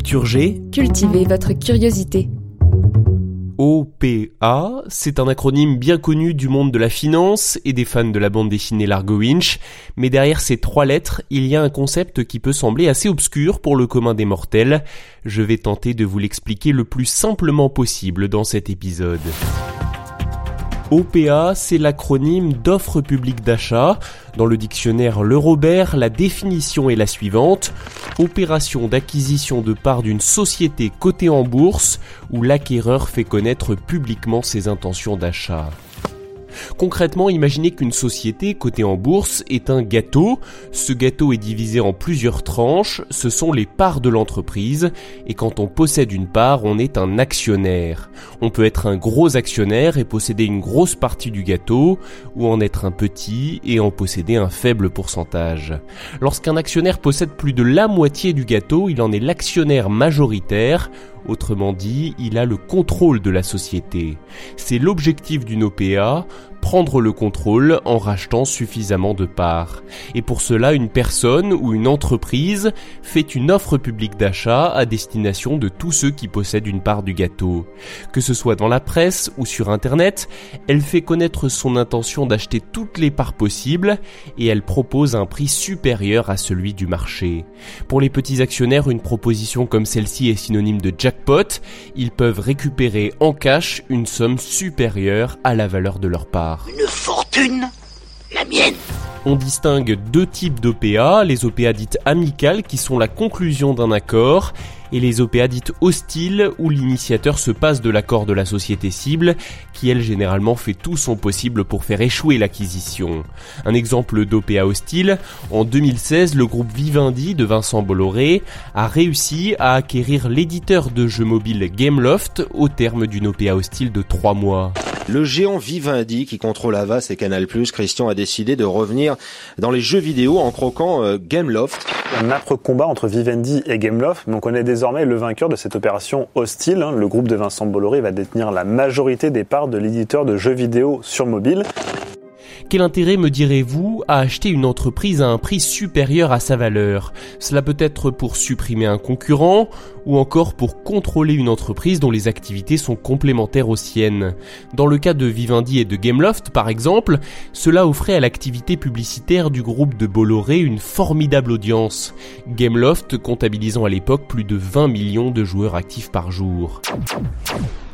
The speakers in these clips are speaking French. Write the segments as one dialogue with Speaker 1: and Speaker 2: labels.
Speaker 1: Culture G,
Speaker 2: Cultivez votre curiosité.
Speaker 1: OPA, c'est un acronyme bien connu du monde de la finance et des fans de la bande dessinée Largo Winch, mais derrière ces trois lettres, il y a un concept qui peut sembler assez obscur pour le commun des mortels. Je vais tenter de vous l'expliquer le plus simplement possible dans cet épisode. OPA, c'est l'acronyme d'offre publique d'achat. Dans le dictionnaire Le Robert, la définition est la suivante. Opération d'acquisition de parts d'une société cotée en bourse où l'acquéreur fait connaître publiquement ses intentions d'achat. Concrètement, imaginez qu'une société cotée en bourse est un gâteau. Ce gâteau est divisé en plusieurs tranches, ce sont les parts de l'entreprise, et quand on possède une part, on est un actionnaire. On peut être un gros actionnaire et posséder une grosse partie du gâteau, ou en être un petit et en posséder un faible pourcentage. Lorsqu'un actionnaire possède plus de la moitié du gâteau, il en est l'actionnaire majoritaire, Autrement dit, il a le contrôle de la société. C'est l'objectif d'une OPA, prendre le contrôle en rachetant suffisamment de parts. Et pour cela, une personne ou une entreprise fait une offre publique d'achat à destination de tous ceux qui possèdent une part du gâteau. Que ce soit dans la presse ou sur Internet, elle fait connaître son intention d'acheter toutes les parts possibles et elle propose un prix supérieur à celui du marché. Pour les petits actionnaires, une proposition comme celle-ci est synonyme de jackpot. Ils peuvent récupérer en cash une somme supérieure à la valeur de leur part.
Speaker 3: Une fortune La mienne.
Speaker 1: On distingue deux types d'OPA, les OPA dites amicales qui sont la conclusion d'un accord et les OPA dites hostiles où l'initiateur se passe de l'accord de la société cible qui elle généralement fait tout son possible pour faire échouer l'acquisition. Un exemple d'OPA hostile, en 2016 le groupe Vivendi de Vincent Bolloré a réussi à acquérir l'éditeur de jeux mobiles Gameloft au terme d'une OPA hostile de 3 mois.
Speaker 4: Le géant Vivendi qui contrôle Avas et Canal+, Christian a décidé de revenir dans les jeux vidéo en croquant euh, Gameloft.
Speaker 5: Un âpre combat entre Vivendi et Gameloft, mais on connaît désormais le vainqueur de cette opération hostile. hein. Le groupe de Vincent Bolloré va détenir la majorité des parts de l'éditeur de jeux vidéo sur mobile.
Speaker 1: Quel intérêt me direz-vous à acheter une entreprise à un prix supérieur à sa valeur? Cela peut être pour supprimer un concurrent ou encore pour contrôler une entreprise dont les activités sont complémentaires aux siennes. Dans le cas de Vivendi et de Gameloft par exemple, cela offrait à l'activité publicitaire du groupe de Bolloré une formidable audience. Gameloft comptabilisant à l'époque plus de 20 millions de joueurs actifs par jour.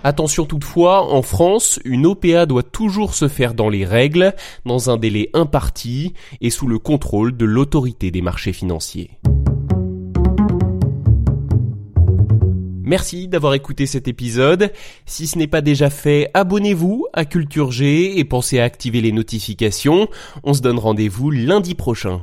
Speaker 1: Attention toutefois, en France, une OPA doit toujours se faire dans les règles, dans un délai imparti et sous le contrôle de l'autorité des marchés financiers. Merci d'avoir écouté cet épisode. Si ce n'est pas déjà fait, abonnez-vous à Culture G et pensez à activer les notifications. On se donne rendez-vous lundi prochain.